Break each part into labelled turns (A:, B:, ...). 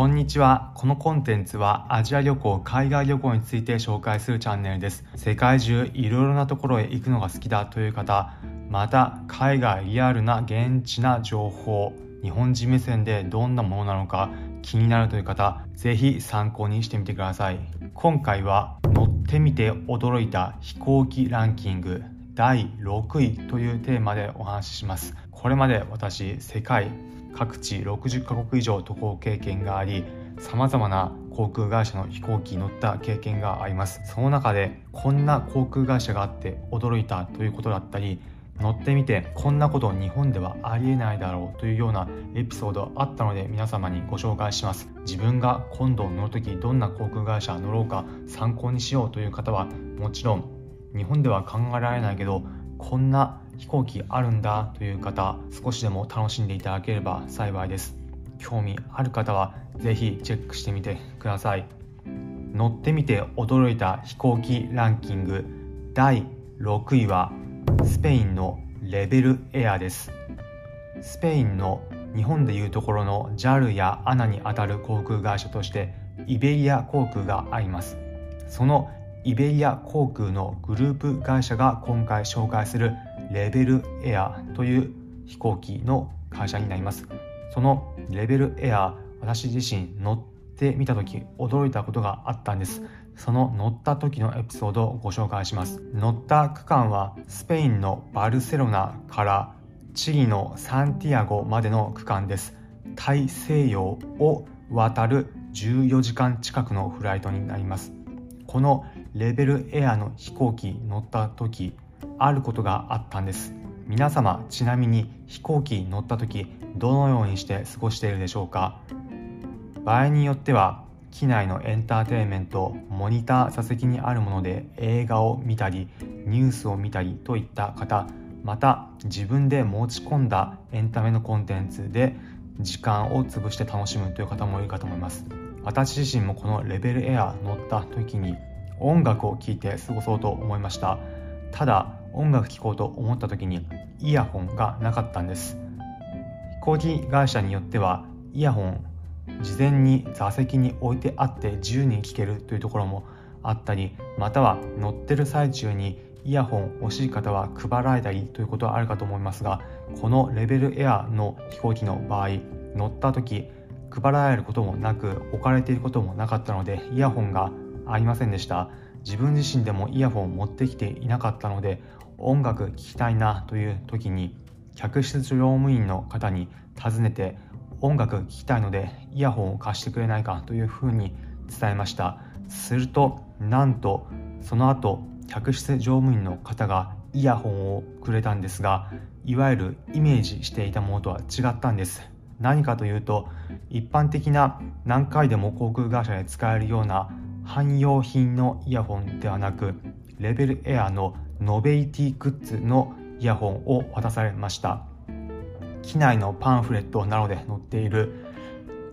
A: こんにちは。このコンテンツはアジア旅行、海外旅行について紹介するチャンネルです。世界中いろいろなところへ行くのが好きだという方、また海外リアルな現地な情報、日本人目線でどんなものなのか気になるという方、ぜひ参考にしてみてください。今回は乗ってみて驚いた飛行機ランキング第6位というテーマでお話しします。これまで私、世界各地60カ国以上渡航経験があり様々な航空会社の飛行機に乗った経験があります。その中でこんな航空会社があって驚いたということだったり乗ってみてこんなこと日本ではありえないだろうというようなエピソードあったので皆様にご紹介します。自分が今度乗るときどんな航空会社乗ろうか参考にしようという方はもちろん日本では考えられないけどこんな飛行機あるんだという方少しでも楽しんでいただければ幸いです。興味ある方は是非チェックしてみてください。乗ってみて驚いた飛行機ランキング第6位はスペインのレベルエアです。スペインの日本でいうところの JAL や ANA にあたる航空会社としてイベリア航空があります。そのイベリア航空のグループ会社が今回紹介するレベルエアという飛行機の会社になります。そのレベルエア私自身乗ってみた時驚いたことがあったんです。その乗った時のエピソードをご紹介します。乗った区間はスペインのバルセロナからチリのサンティアゴまでの区間です。大西洋を渡る14時間近くのフライトになります。このレベルエアの飛行機乗った時あることがあったんです。皆様ちなみに飛行機乗った時どのようにして過ごしているでしょうか？場合によっては機内のエンターテインメントモニター座席にあるもので映画を見たりニュースを見たりといった方また自分で持ち込んだエンタメのコンテンツで時間を潰して楽しむという方もいるかと思います。私自身もこのレベルエア乗った時に音楽を聴いて過ごそうと思いました。ただ音楽聴こうと思った時にイヤホンがなかったんです。飛行機会社によってはイヤホン事前に座席に置いてあって自由に聴けるというところもあったりまたは乗ってる最中にイヤホン欲しい方は配られたりということはあるかと思いますがこのレベルエアの飛行機の場合乗った時配られることもなく置かれていることもなかったのでイヤホンがありませんでした。自分自身でもイヤホンを持ってきていなかったので音楽聴きたいなという時に客室乗務員の方に尋ねて音楽聴きたいのでイヤホンを貸してくれないかというふうに伝えました。するとなんとその後客室乗務員の方がイヤホンをくれたんですがいわゆるイメージしていたものとは違ったんです。何かというと一般的な何回でも航空会社で使えるような汎用品のイヤホンではなくレベルエアのノベイティグッズのイヤホンを渡されました。機内のパンフレットなどで載っている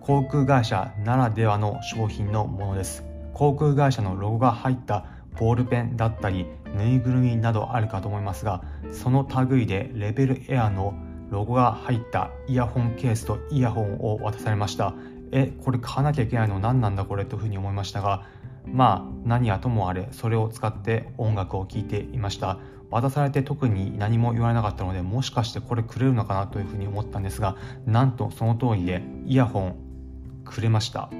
A: 航空会社ならではの商品のものです。航空会社のロゴが入ったボールペンだったりぬいぐるみなどあるかと思いますがその類でレベルエアのロゴが入ったイヤホンケースとイヤホンを渡されました。えこれ買わなきゃいけないの何なんだこれというふうに思いましたがまあ何はともあれそれを使って音楽を聴いていました。渡されて特に何も言われなかったのでもしかしてこれくれるのかなというふうに思ったんですがなんとその通りでイヤホンくれました。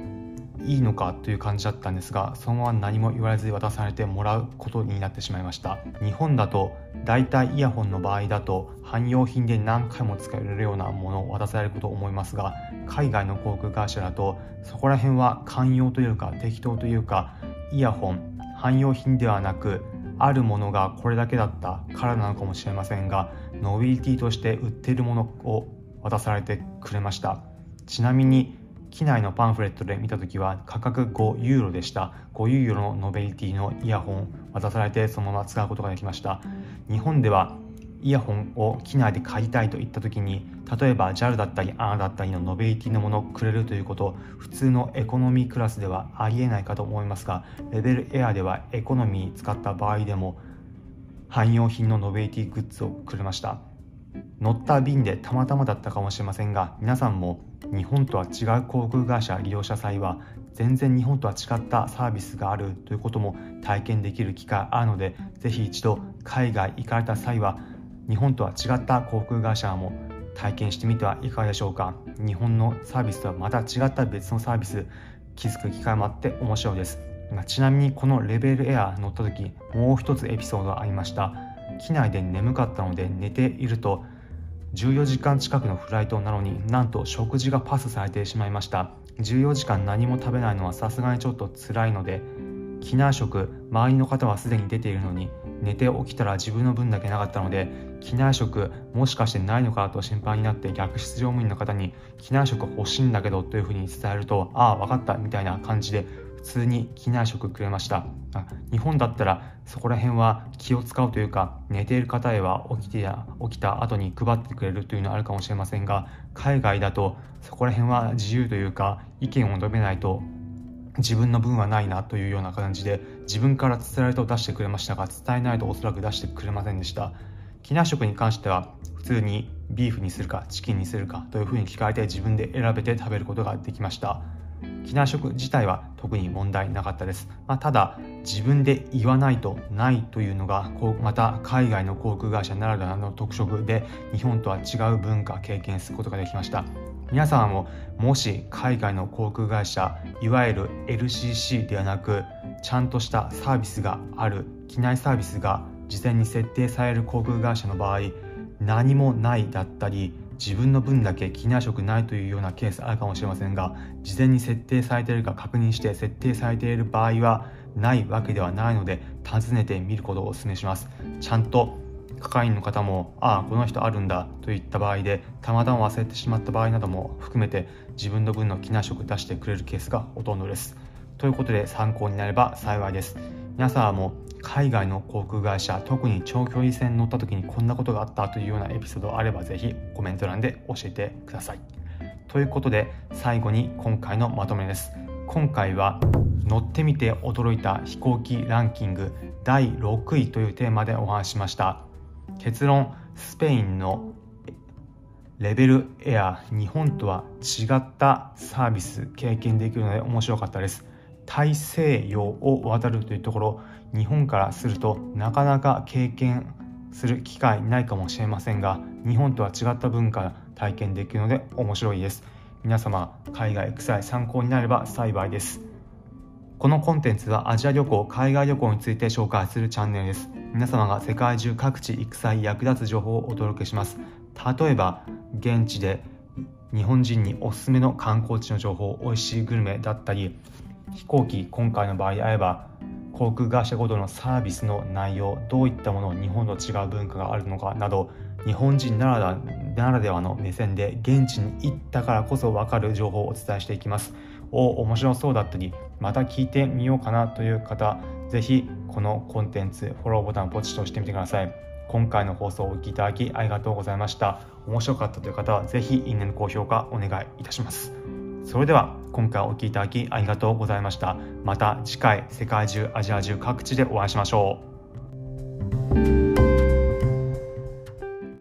A: いいのかという感じだったんですがそのまま何も言われずに渡されてもらうことになってしまいました。日本だと大体イヤホンの場合だと汎用品で何回も使えるようなものを渡されることを思いますが海外の航空会社だとそこら辺は寛容というか適当というかイヤホン汎用品ではなくあるものがこれだけだったからなのかもしれませんがノビリティとして売っているものを渡されてくれました。ちなみに機内のパンフレットで見た時は価格5ユーロでした。5ユーロのノベリティのイヤホン渡されてそのまま使うことができました。日本ではイヤホンを機内で買いたいといった時に例えば JAL だったり ANA だったりのノベリティのものをくれるということ普通のエコノミークラスではありえないかと思いますがレベルエアではエコノミー使った場合でも汎用品のノベリティグッズをくれました。乗った便でたまたまだったかもしれませんが皆さんも日本とは違う航空会社利用者際は全然日本とは違ったサービスがあるということも体験できる機会あるのでぜひ一度海外行かれた際は日本とは違った航空会社も体験してみてはいかがでしょうか？日本のサービスとはまた違った別のサービス。気づく機会もあって面白いです。ちなみにこのレベルエア乗った時もう一つエピソードがありました。機内で眠かったので寝ていると14時間近くのフライトなのになんと食事がパスされてしまいました。14時間何も食べないのはさすがにちょっと辛いので機内食周りの方はすでに出ているのに寝て起きたら自分の分だけなかったので機内食もしかしてないのかと心配になって客室乗務員の方に機内食欲しいんだけどというふうに伝えるとああ分かったみたいな感じで普通に機内食くれました。日本だったらそこら辺は気を使うというか寝ている方へは起きて起きた後に配ってくれるというのはあるかもしれませんが海外だとそこら辺は自由というか意見を述べないと自分の分はないなというような感じで自分から伝えられたを出してくれましたが伝えないとおそらく出してくれませんでした。機内食に関しては普通にビーフにするかチキンにするかというふうに聞かれて自分で選べて食べることができました。機内食自体は特に問題なかったです、まあ、ただ自分で言わないとないというのがこうまた海外の航空会社ならではの特色で日本とは違う文化経験することができました。皆さんももし海外の航空会社いわゆる LCC ではなくちゃんとしたサービスがある機内サービスが事前に設定される航空会社の場合何もないだったり自分の分だけ機内食ないというようなケースあるかもしれませんが事前に設定されているか確認して設定されている場合はないわけではないので尋ねてみることをお勧めします。ちゃんと係員の方もああこの人あるんだといった場合でたまたま忘れてしまった場合なども含めて自分の分の機内食出してくれるケースがほとんどです。ということで参考になれば幸いです。皆さんも海外の航空会社特に長距離線乗った時にこんなことがあったというようなエピソードあればぜひコメント欄で教えてください。ということで最後に今回のまとめです。今回は乗ってみて驚いた飛行機ランキング第6位というテーマでお話しました。結論スペインのレベルエア日本とは違ったサービス経験できるので面白かったです。大西洋を渡るというところ日本からするとなかなか経験する機会ないかもしれませんが日本とは違った文化体験できるので面白いです。皆様海外臭い参考になれば幸いです。このコンテンツはアジア旅行海外旅行について紹介するチャンネルです。皆様が世界中各地行く際役立つ情報をお届けします。例えば現地で日本人におすすめの観光地の情報美味しいグルメだったり飛行機今回の場合であれば航空会社ごとのサービスの内容どういったものを日本と違う文化があるのかなど日本人ならならではの目線で現地に行ったからこそ分かる情報をお伝えしていきます。お面白そうだったりまた聞いてみようかなという方ぜひこのコンテンツフォローボタンポチッと押してみてください。今回の放送をお聴きいただきありがとうございました。面白かったという方はぜひいいねの高評価お願いいたします。それでは今回お聴きいただきありがとうございました。また次回世界中アジア中各地でお会いしましょう。